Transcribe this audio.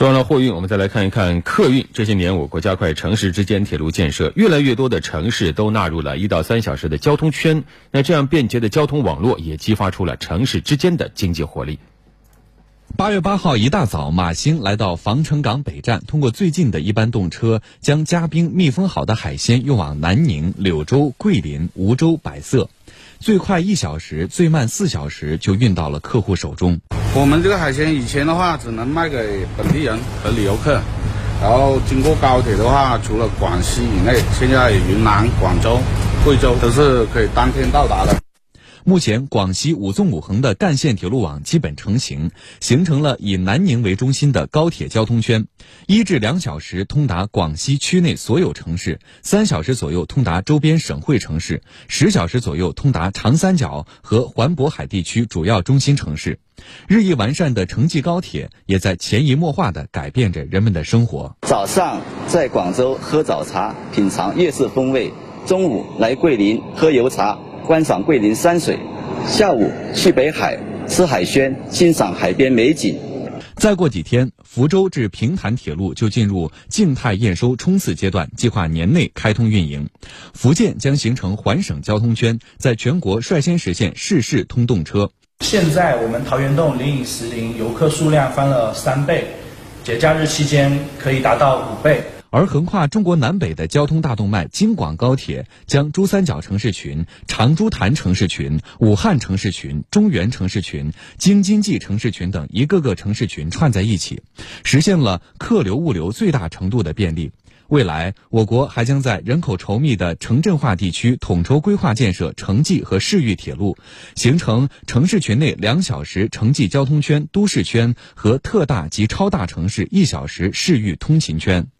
说完了货运，我们再来看一看客运。这些年，我国加快城市之间铁路建设，越来越多的城市都纳入了一到三小时的交通圈。那这样便捷的交通网络，也激发出了城市之间的经济活力。八月八号一大早，马兴来到防城港北站，通过最近的一班动车，将加冰密封好的海鲜运往南宁、柳州、桂林、梧州、百色，最快一小时，最慢四小时就运到了客户手中。我们这个海鲜以前的话只能卖给本地人和旅游客，然后经过高铁的话，除了广西以内，现在云南、广州、贵州都是可以当天到达的。目前，广西五纵五横的干线铁路网基本成型，形成了以南宁为中心的高铁交通圈，一至两小时通达广西区内所有城市，三小时左右通达周边省会城市，十小时左右通达长三角和环渤海地区主要中心城市。日益完善的城际高铁，也在潜移默化地改变着人们的生活。早上在广州喝早茶，品尝粤式风味；中午来桂林喝油茶。观赏桂林山水，下午去北海吃海鲜，欣赏海边美景。再过几天，福州至平潭铁路就进入静态验收冲刺阶段，计划年内开通运营。福建将形成环省交通圈，在全国率先实现市市通动车。现在我们桃源洞灵隐石林游客数量翻了三倍，节假日期间可以达到五倍。而横跨中国南北的交通大动脉京广高铁，将珠三角城市群、长株潭城市群、武汉城市群、中原城市群、京津冀城市群等一个个城市群串在一起，实现了客流物流最大程度的便利。未来，我国还将在人口稠密的城镇化地区统筹规划建设城际和市域铁路，形成城市群内两小时城际交通圈、都市圈和特大及超大城市一小时市域通勤圈。